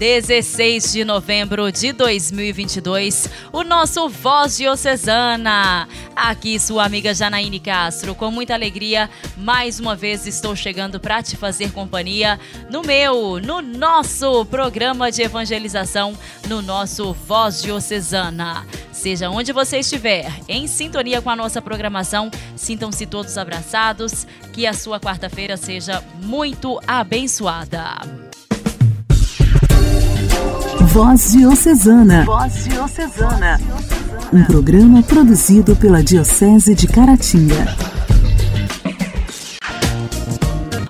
16 de novembro de 2022, o nosso Voz Diocesana. Aqui, sua amiga Janaíne Castro, com muita alegria, mais uma vez estou chegando para te fazer companhia no meu, no nosso programa de evangelização, no nosso Voz Diocesana. Seja onde você estiver, em sintonia com a nossa programação, sintam-se todos abraçados, que a sua quarta-feira seja muito abençoada. Voz Diocesana. Voz Diocesana. Um programa produzido pela Diocese de Caratinga.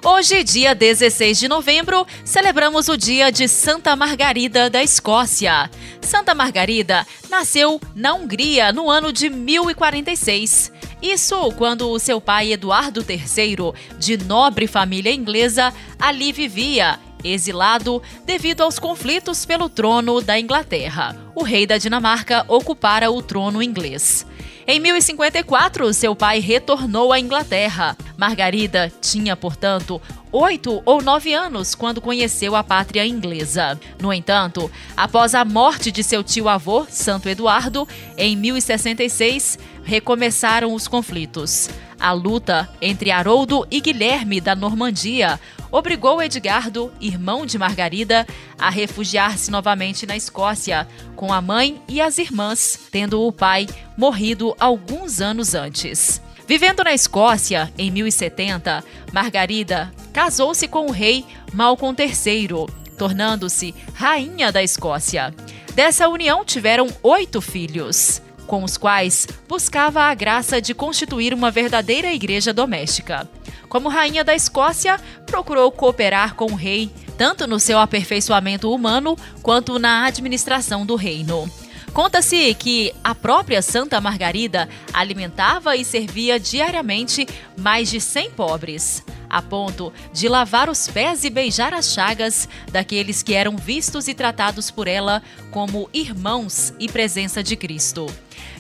Hoje, dia 16 de novembro, celebramos o dia de Santa Margarida da Escócia. Santa Margarida nasceu na Hungria no ano de 1046. Isso quando o seu pai Eduardo III, de nobre família inglesa, ali vivia exilado devido aos conflitos pelo trono da Inglaterra. O rei da Dinamarca ocupara o trono inglês. Em 1054, seu pai retornou à Inglaterra. Margarida tinha, portanto, oito ou nove anos quando conheceu a pátria inglesa. No entanto, após a morte de seu tio-avô, Santo Eduardo, em 1066, recomeçaram os conflitos. A luta entre Haroldo e Guilherme da Normandia obrigou Edgardo, irmão de Margarida, a refugiar-se novamente na Escócia, com a mãe e as irmãs, tendo o pai morrido alguns anos antes. Vivendo na Escócia, em 1070, Margarida casou-se com o rei Malcolm III, tornando-se rainha da Escócia. Dessa união tiveram oito filhos com os quais buscava a graça de constituir uma verdadeira igreja doméstica. Como rainha da Escócia, procurou cooperar com o rei, tanto no seu aperfeiçoamento humano quanto na administração do reino. Conta-se que a própria Santa Margarida alimentava e servia diariamente mais de 100 pobres, a ponto de lavar os pés e beijar as chagas daqueles que eram vistos e tratados por ela como irmãos e presença de Cristo.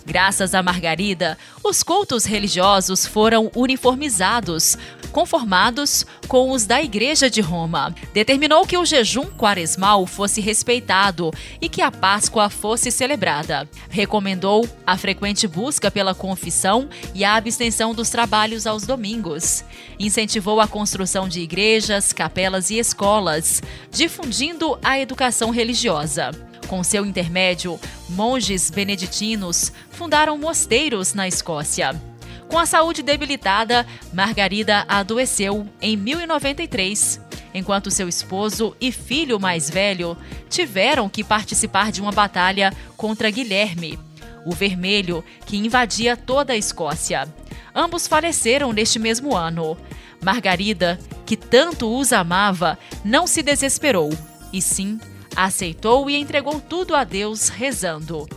Graças a Margarida, os cultos religiosos foram uniformizados, conformados com os da Igreja de Roma. Determinou que o jejum quaresmal fosse respeitado e que a Páscoa fosse celebrada. Recomendou a frequente busca pela confissão e a abstenção dos trabalhos aos domingos. Incentivou a construção de igrejas, capelas e escolas, difundindo a educação religiosa. Com seu intermédio, monges beneditinos fundaram mosteiros na Escócia. Com a saúde debilitada, Margarida adoeceu em 1093, enquanto seu esposo e filho mais velho tiveram que participar de uma batalha contra Guilherme, o Vermelho, que invadia toda a Escócia. Ambos faleceram neste mesmo ano. Margarida, que tanto os amava, não se desesperou, e sim aceitou e entregou tudo a Deus, rezando: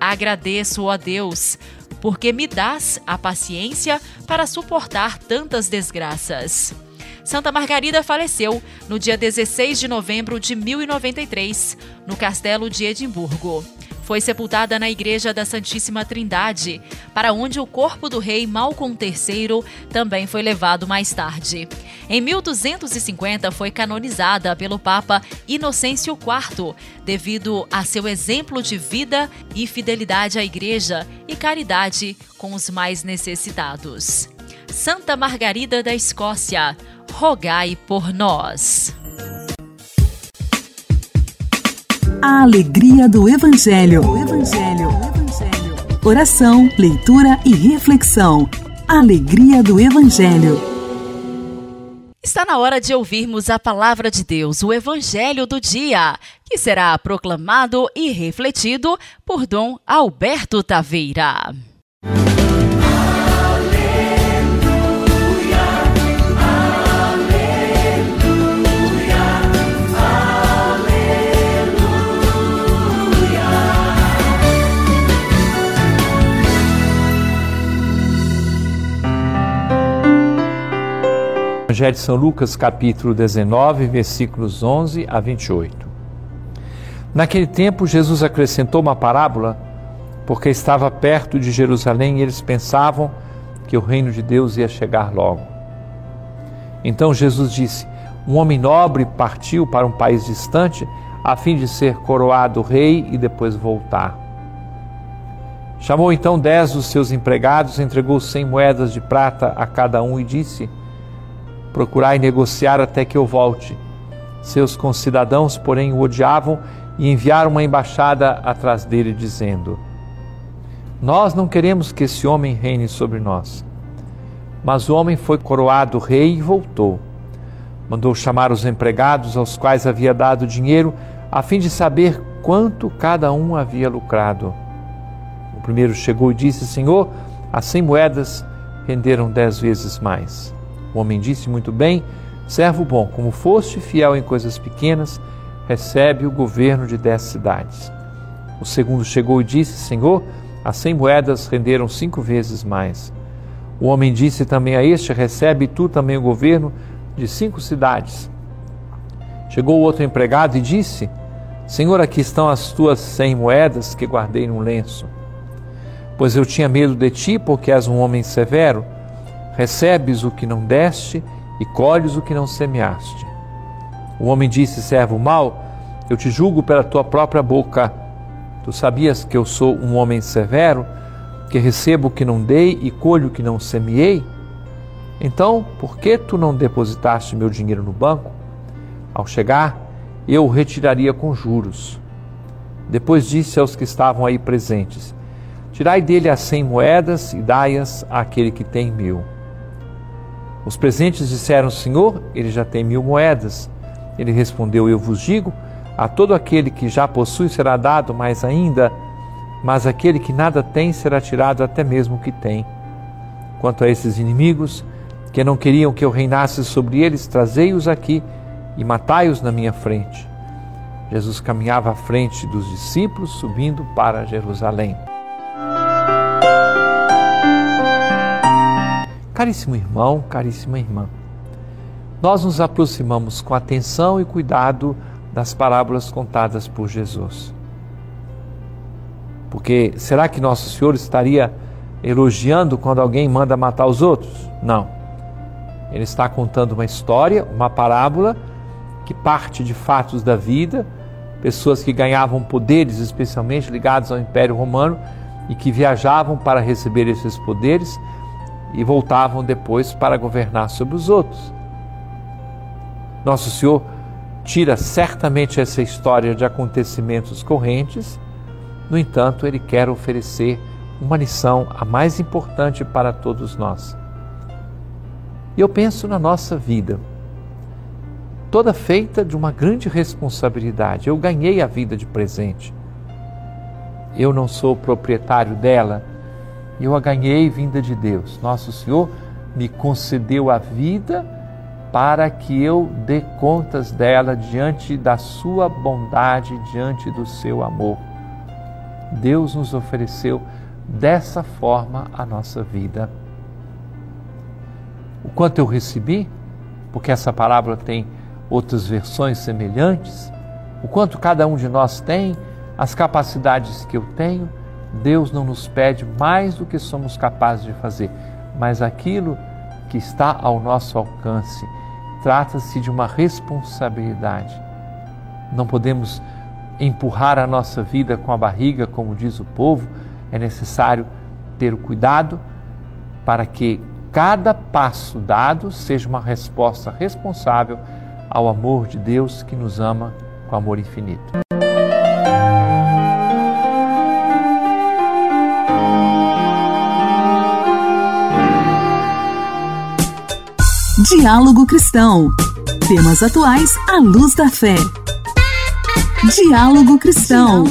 Agradeço, ó Deus, porque me dás a paciência para suportar tantas desgraças. Santa Margarida faleceu no dia 16 de novembro de 1093, no castelo de Edimburgo foi sepultada na Igreja da Santíssima Trindade, para onde o corpo do rei Malcom III também foi levado mais tarde. Em 1250 foi canonizada pelo Papa Inocêncio IV, devido a seu exemplo de vida e fidelidade à Igreja e caridade com os mais necessitados. Santa Margarida da Escócia, rogai por nós. A alegria do Evangelho. O Evangelho. Oração, leitura e reflexão. Alegria do Evangelho. Está na hora de ouvirmos a palavra de Deus, o Evangelho do dia, que será proclamado e refletido por Dom Alberto Taveira. Evangelho de São Lucas, capítulo 19, versículos 11 a 28. Naquele tempo, Jesus acrescentou uma parábola, porque estava perto de Jerusalém e eles pensavam que o reino de Deus ia chegar logo. Então Jesus disse: Um homem nobre partiu para um país distante a fim de ser coroado rei e depois voltar. Chamou então dez dos seus empregados, entregou cem moedas de prata a cada um e disse: Procurai negociar até que eu volte. Seus concidadãos, porém, o odiavam e enviaram uma embaixada atrás dele, dizendo: Nós não queremos que esse homem reine sobre nós. Mas o homem foi coroado rei e voltou. Mandou chamar os empregados aos quais havia dado dinheiro, a fim de saber quanto cada um havia lucrado. O primeiro chegou e disse: Senhor, as cem moedas renderam dez vezes mais. O homem disse muito bem: Servo bom, como foste fiel em coisas pequenas, recebe o governo de dez cidades. O segundo chegou e disse: Senhor, as cem moedas renderam cinco vezes mais. O homem disse também a este: Recebe tu também o governo de cinco cidades. Chegou o outro empregado e disse: Senhor, aqui estão as tuas cem moedas que guardei num lenço. Pois eu tinha medo de ti, porque és um homem severo recebes o que não deste e colhes o que não semeaste. O homem disse: Servo mau, eu te julgo pela tua própria boca. Tu sabias que eu sou um homem severo, que recebo o que não dei e colho o que não semeei? Então, por que tu não depositaste meu dinheiro no banco? Ao chegar, eu o retiraria com juros. Depois disse aos que estavam aí presentes: Tirai dele as cem moedas e dai-as àquele que tem mil. Os presentes disseram: Senhor, ele já tem mil moedas. Ele respondeu: Eu vos digo: a todo aquele que já possui será dado mais ainda, mas aquele que nada tem será tirado até mesmo o que tem. Quanto a esses inimigos, que não queriam que eu reinasse sobre eles, trazei-os aqui e matai-os na minha frente. Jesus caminhava à frente dos discípulos, subindo para Jerusalém. Caríssimo irmão, caríssima irmã, nós nos aproximamos com atenção e cuidado das parábolas contadas por Jesus. Porque será que Nosso Senhor estaria elogiando quando alguém manda matar os outros? Não. Ele está contando uma história, uma parábola que parte de fatos da vida, pessoas que ganhavam poderes, especialmente ligados ao Império Romano, e que viajavam para receber esses poderes e voltavam depois para governar sobre os outros. Nosso Senhor tira certamente essa história de acontecimentos correntes, no entanto, ele quer oferecer uma lição a mais importante para todos nós. E eu penso na nossa vida, toda feita de uma grande responsabilidade. Eu ganhei a vida de presente. Eu não sou proprietário dela, eu a ganhei vinda de Deus. Nosso Senhor me concedeu a vida para que eu dê contas dela diante da sua bondade, diante do seu amor. Deus nos ofereceu dessa forma a nossa vida. O quanto eu recebi, porque essa parábola tem outras versões semelhantes, o quanto cada um de nós tem, as capacidades que eu tenho, Deus não nos pede mais do que somos capazes de fazer, mas aquilo que está ao nosso alcance. Trata-se de uma responsabilidade. Não podemos empurrar a nossa vida com a barriga, como diz o povo, é necessário ter o cuidado para que cada passo dado seja uma resposta responsável ao amor de Deus que nos ama com amor infinito. Diálogo Cristão. Temas atuais à luz da fé. Diálogo Cristão.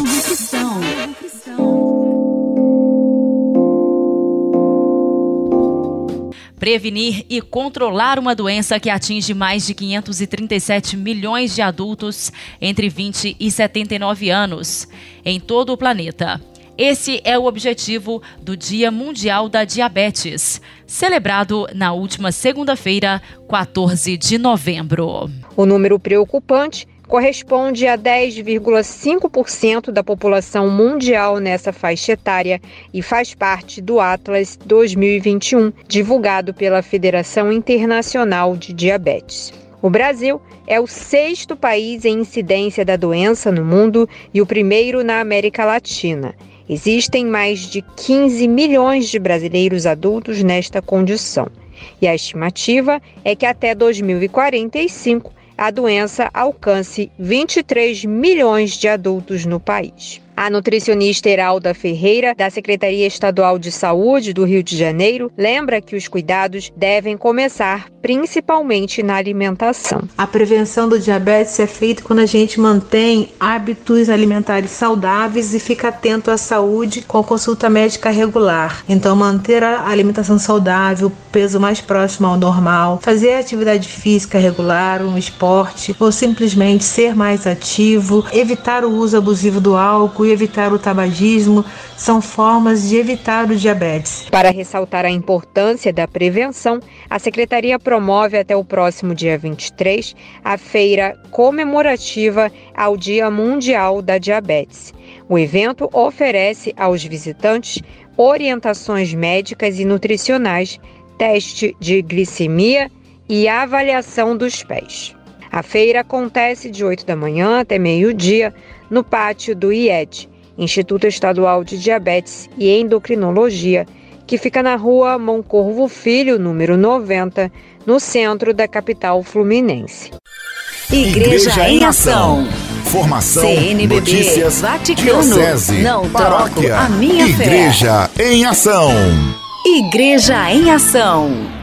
Prevenir e controlar uma doença que atinge mais de 537 milhões de adultos entre 20 e 79 anos em todo o planeta. Esse é o objetivo do Dia Mundial da Diabetes, celebrado na última segunda-feira, 14 de novembro. O número preocupante corresponde a 10,5% da população mundial nessa faixa etária e faz parte do Atlas 2021, divulgado pela Federação Internacional de Diabetes. O Brasil é o sexto país em incidência da doença no mundo e o primeiro na América Latina. Existem mais de 15 milhões de brasileiros adultos nesta condição. E a estimativa é que até 2045 a doença alcance 23 milhões de adultos no país. A nutricionista Heralda Ferreira, da Secretaria Estadual de Saúde do Rio de Janeiro, lembra que os cuidados devem começar principalmente na alimentação. A prevenção do diabetes é feita quando a gente mantém hábitos alimentares saudáveis e fica atento à saúde com consulta médica regular. Então, manter a alimentação saudável, peso mais próximo ao normal, fazer atividade física regular, um esporte ou simplesmente ser mais ativo, evitar o uso abusivo do álcool evitar o tabagismo são formas de evitar o diabetes. Para ressaltar a importância da prevenção, a Secretaria promove até o próximo dia 23 a feira comemorativa ao Dia Mundial da Diabetes. O evento oferece aos visitantes orientações médicas e nutricionais, teste de glicemia e avaliação dos pés. A feira acontece de 8 da manhã até meio-dia no pátio do IED, Instituto Estadual de Diabetes e Endocrinologia, que fica na rua Moncorvo Filho, número 90, no centro da capital fluminense. Igreja, Igreja em Ação. Formação, CNBB, notícias, Vaticano, diocese, não paróquia, a minha Igreja fé. em Ação. Igreja em Ação.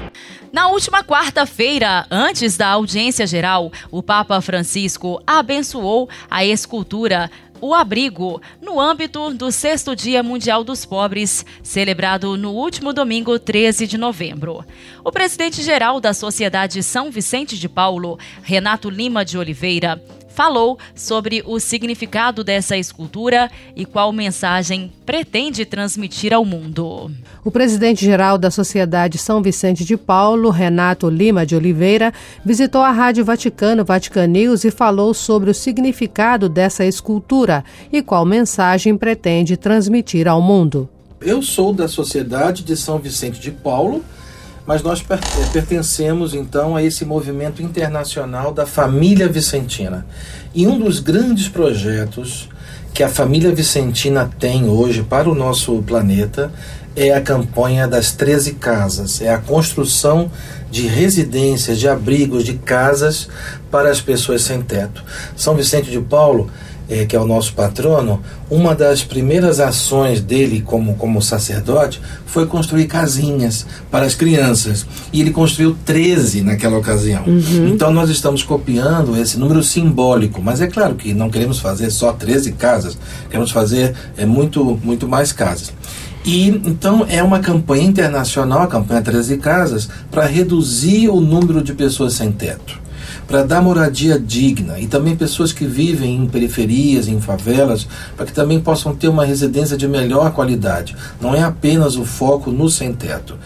Na última quarta-feira, antes da audiência geral, o Papa Francisco abençoou a escultura o Abrigo, no âmbito do Sexto Dia Mundial dos Pobres, celebrado no último domingo, 13 de novembro. O presidente-geral da Sociedade São Vicente de Paulo, Renato Lima de Oliveira, falou sobre o significado dessa escultura e qual mensagem pretende transmitir ao mundo. O presidente-geral da Sociedade São Vicente de Paulo, Renato Lima de Oliveira, visitou a Rádio Vaticano, Vatican News, e falou sobre o significado dessa escultura e qual mensagem pretende transmitir ao mundo. Eu sou da Sociedade de São Vicente de Paulo mas nós eh, pertencemos então a esse movimento internacional da família vicentina. E um dos grandes projetos que a família vicentina tem hoje para o nosso planeta é a campanha das 13 casas, é a construção de residências, de abrigos, de casas para as pessoas sem teto. São Vicente de Paulo é, que é o nosso patrono, uma das primeiras ações dele como, como sacerdote foi construir casinhas para as crianças. E ele construiu 13 naquela ocasião. Uhum. Então nós estamos copiando esse número simbólico, mas é claro que não queremos fazer só 13 casas, queremos fazer é, muito, muito mais casas. E então é uma campanha internacional, a campanha 13 Casas, para reduzir o número de pessoas sem teto para dar moradia digna e também pessoas que vivem em periferias, em favelas, para que também possam ter uma residência de melhor qualidade. Não é apenas o foco no sem-teto.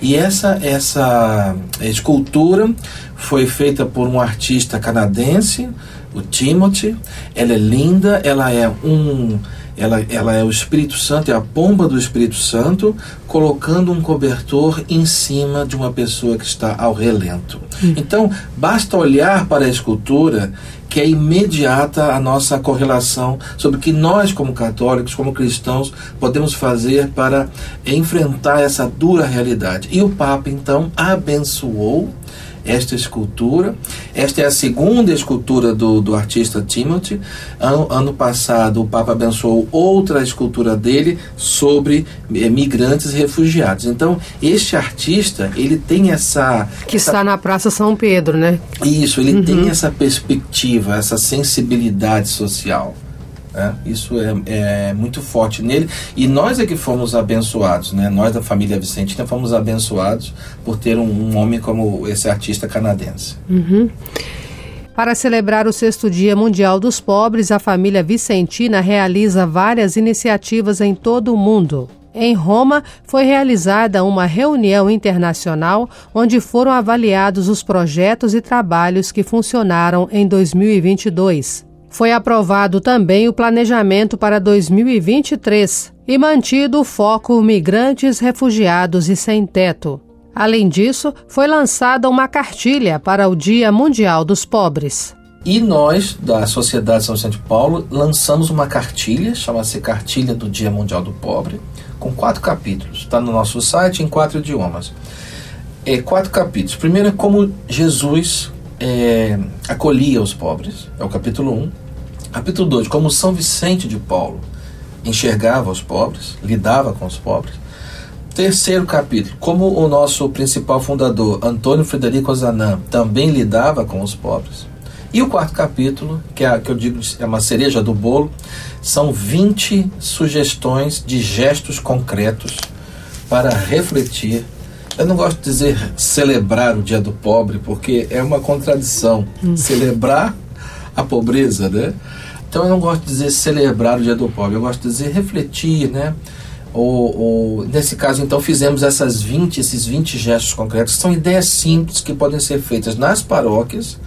E essa, essa escultura foi feita por um artista canadense, o Timothy. Ela é linda, ela é um ela, ela é o Espírito Santo, é a pomba do Espírito Santo, colocando um cobertor em cima de uma pessoa que está ao relento. Hum. Então, basta olhar para a escultura que é imediata a nossa correlação sobre o que nós, como católicos, como cristãos, podemos fazer para enfrentar essa dura realidade. E o Papa, então, abençoou esta escultura. Esta é a segunda escultura do, do artista Timothy. Ano, ano passado, o Papa abençoou outra escultura dele sobre eh, migrantes e refugiados. Então, este artista, ele tem essa... Que essa... está na Praça São Pedro, né? Isso, ele uhum. tem essa perspectiva, essa sensibilidade social. É, isso é, é, muito forte nele. E nós é que fomos abençoados, né? nós da família Vicentina fomos abençoados por ter um, um homem como esse artista canadense. Uhum. Para celebrar o sexto Dia Mundial dos Pobres, a família Vicentina realiza várias iniciativas em todo o mundo. Em Roma, foi realizada uma reunião internacional onde foram avaliados os projetos e trabalhos que funcionaram em 2022. Foi aprovado também o planejamento para 2023 e mantido o foco migrantes, refugiados e sem teto. Além disso, foi lançada uma cartilha para o Dia Mundial dos Pobres. E nós, da Sociedade São Vicente Paulo, lançamos uma cartilha, chama-se Cartilha do Dia Mundial do Pobre, com quatro capítulos. Está no nosso site em quatro idiomas. É, quatro capítulos. Primeiro é como Jesus é, acolhia os pobres, é o capítulo 1. Um. Capítulo 2, como São Vicente de Paulo enxergava os pobres, lidava com os pobres. Terceiro capítulo, como o nosso principal fundador, Antônio Frederico Zanan, também lidava com os pobres. E o quarto capítulo, que é que eu digo é uma cereja do bolo, são 20 sugestões de gestos concretos para refletir. Eu não gosto de dizer celebrar o Dia do Pobre, porque é uma contradição. Hum. Celebrar a pobreza, né? Então eu não gosto de dizer celebrar o Dia do Pobre, eu gosto de dizer refletir, né? Ou, ou, nesse caso, então, fizemos essas 20, esses 20 gestos concretos, são ideias simples que podem ser feitas nas paróquias.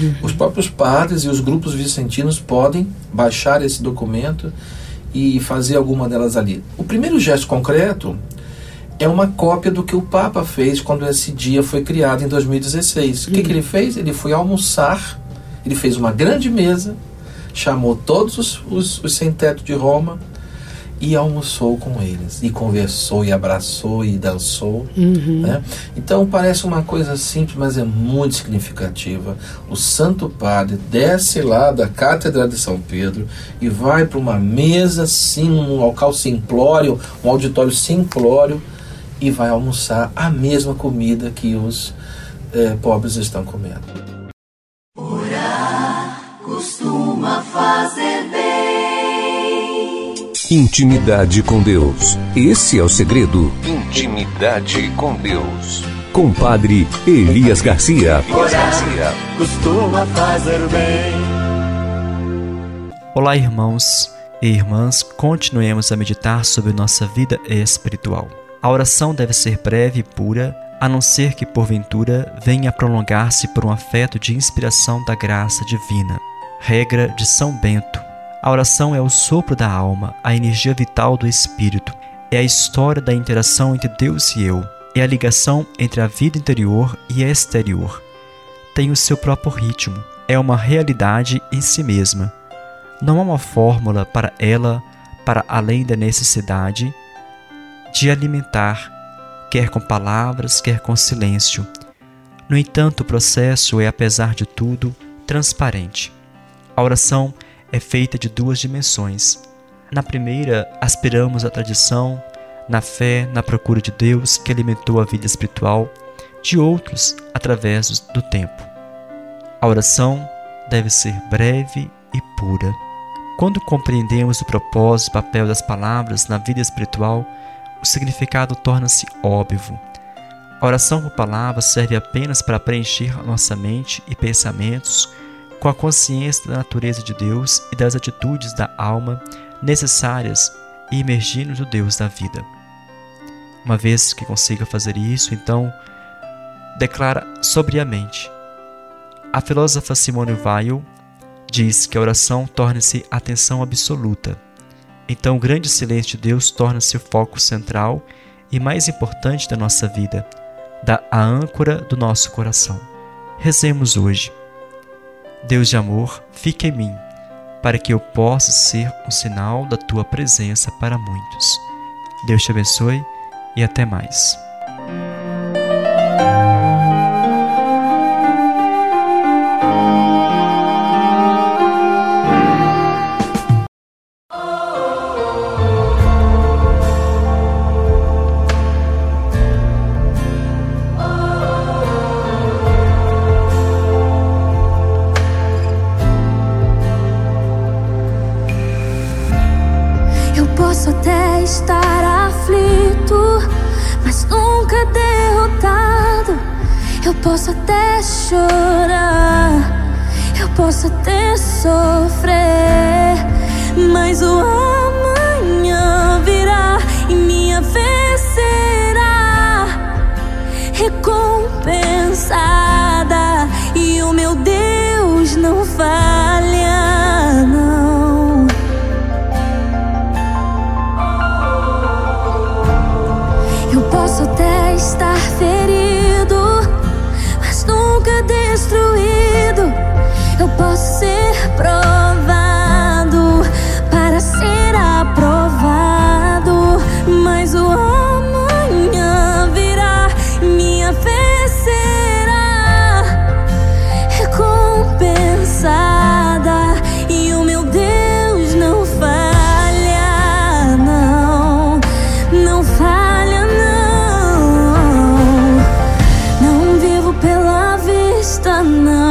Uhum. Os próprios padres e os grupos vicentinos podem baixar esse documento e fazer alguma delas ali. O primeiro gesto concreto é uma cópia do que o Papa fez quando esse dia foi criado em 2016. Uhum. O que, que ele fez? Ele foi almoçar, ele fez uma grande mesa, chamou todos os, os, os sem-teto de Roma e almoçou com eles, e conversou, e abraçou, e dançou. Uhum. Né? Então parece uma coisa simples, mas é muito significativa. O Santo Padre desce lá da Cátedra de São Pedro e vai para uma mesa, sim, um local simplório, um auditório simplório, e vai almoçar a mesma comida que os eh, pobres estão comendo. Costuma fazer Intimidade com Deus. Esse é o segredo. Intimidade com Deus. Compadre Elias Garcia. Elias Garcia. Costuma fazer bem. Olá, irmãos e irmãs. Continuemos a meditar sobre nossa vida espiritual. A oração deve ser breve e pura, a não ser que porventura venha a prolongar-se por um afeto de inspiração da graça divina. Regra de São Bento a oração é o sopro da alma, a energia vital do espírito. É a história da interação entre Deus e eu. É a ligação entre a vida interior e exterior. Tem o seu próprio ritmo. É uma realidade em si mesma. Não há uma fórmula para ela para além da necessidade de alimentar, quer com palavras, quer com silêncio. No entanto, o processo é, apesar de tudo, transparente. A oração é feita de duas dimensões. Na primeira, aspiramos à tradição, na fé, na procura de Deus que alimentou a vida espiritual de outros através do tempo. A oração deve ser breve e pura. Quando compreendemos o propósito e papel das palavras na vida espiritual, o significado torna-se óbvio. A oração por palavras serve apenas para preencher nossa mente e pensamentos com a consciência da natureza de Deus e das atitudes da alma necessárias e emergindo do Deus da vida. Uma vez que consiga fazer isso, então, declara sobriamente. A filósofa Simone Weil diz que a oração torna-se atenção absoluta. Então, o grande silêncio de Deus torna-se o foco central e mais importante da nossa vida, da a âncora do nosso coração. Rezemos hoje. Deus de amor, fique em mim, para que eu possa ser um sinal da tua presença para muitos. Deus te abençoe e até mais. Sofrer, mas o amanhã остановить.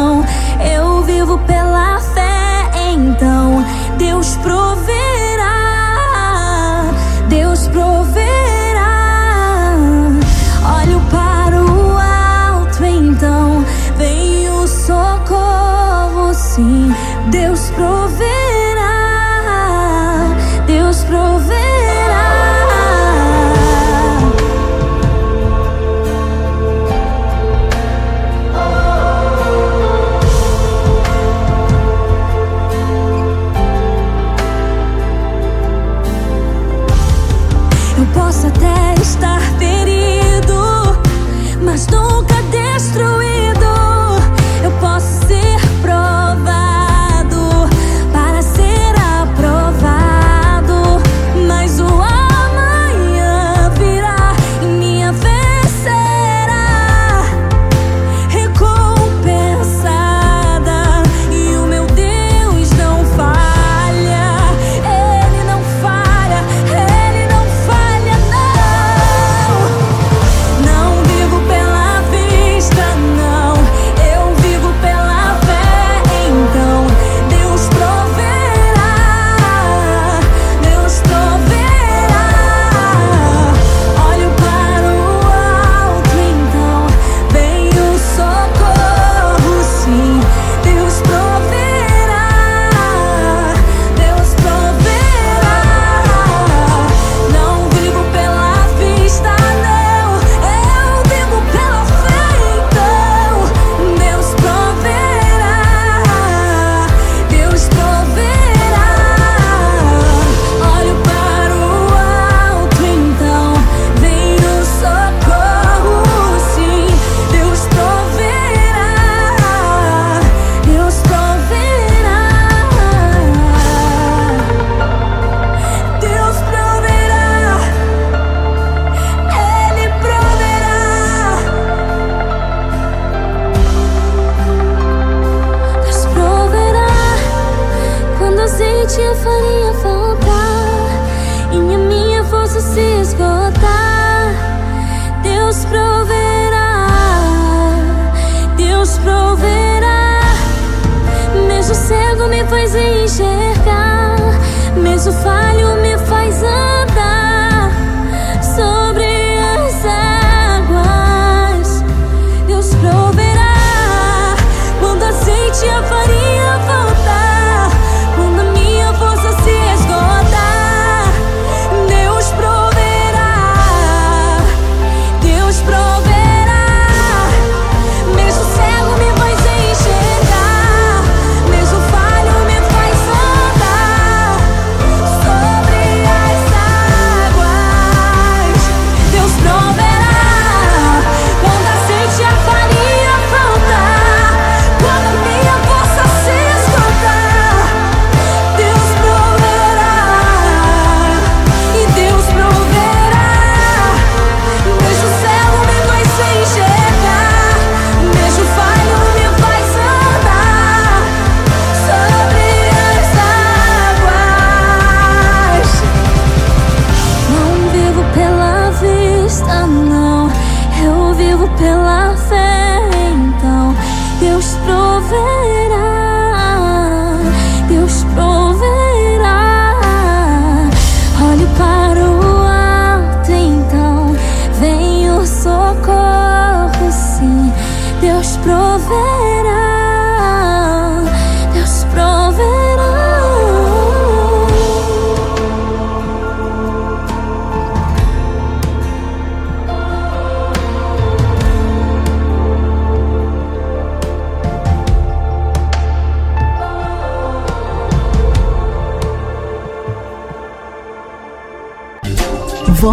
Deus proverá.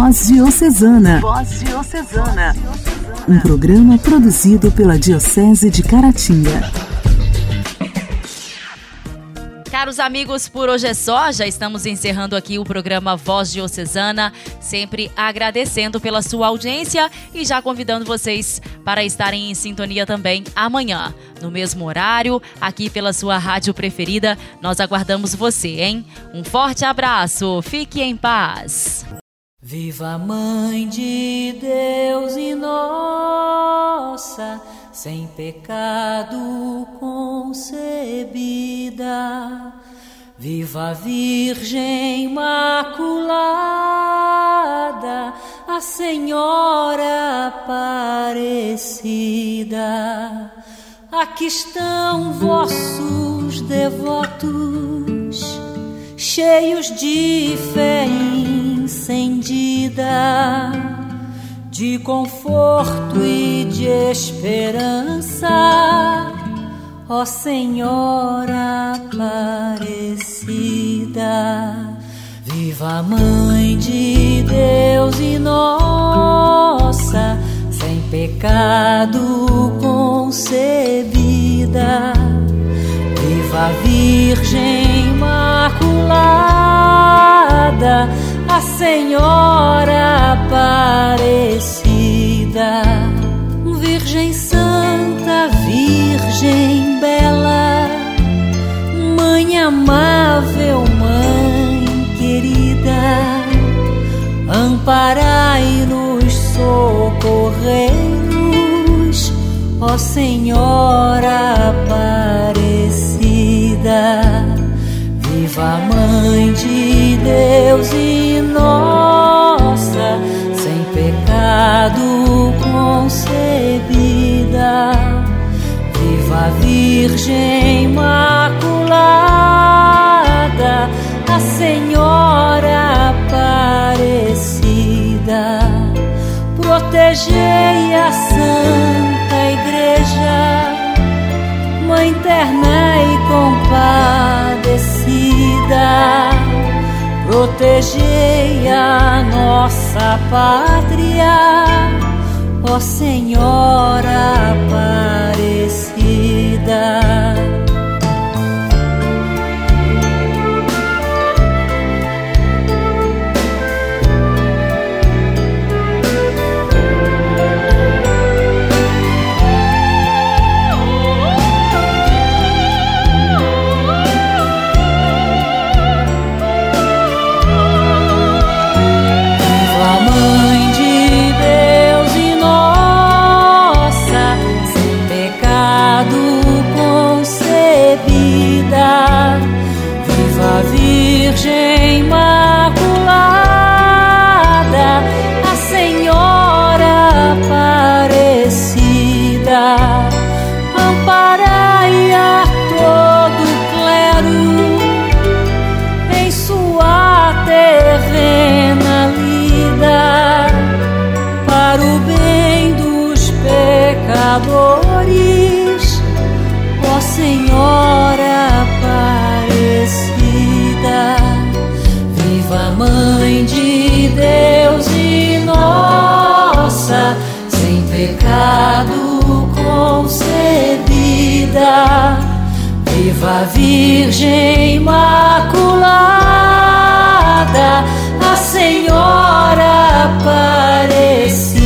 Voz Diocesana. Voz Diocesana. Um programa produzido pela Diocese de Caratinga. Caros amigos, por hoje é só. Já estamos encerrando aqui o programa Voz Diocesana. Sempre agradecendo pela sua audiência e já convidando vocês para estarem em sintonia também amanhã, no mesmo horário, aqui pela sua rádio preferida. Nós aguardamos você, hein? Um forte abraço, fique em paz. Viva a Mãe de Deus e nossa, sem pecado concebida. Viva a Virgem Imaculada, a Senhora Aparecida. Aqui estão vossos devotos, cheios de fé incendida, de conforto e de esperança, ó Senhora Aparecida. Viva Mãe de Deus e nossa, sem pecado concebida. Viva Virgem Imaculada a Senhora Aparecida, Virgem Santa, Virgem Bela, Mãe amável, Mãe querida, amparai-nos, socorrei-nos, ó Senhora Aparecida. Viva Mãe de Deus e nossa, sem pecado concebida. Viva Virgem Imaculada, a Senhora Aparecida. Protegei a Santa Igreja, Mãe terna e compadecida protegei a nossa pátria, ó Senhora Aparecida. Virgem Imaculada, a Senhora Aparecida,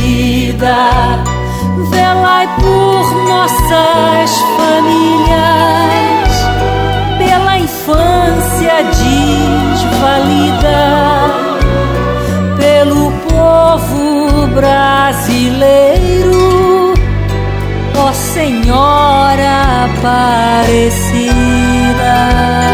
velai por nossas famílias, pela infância desvalida, pelo povo brasileiro, ó Senhora Aparecida. Você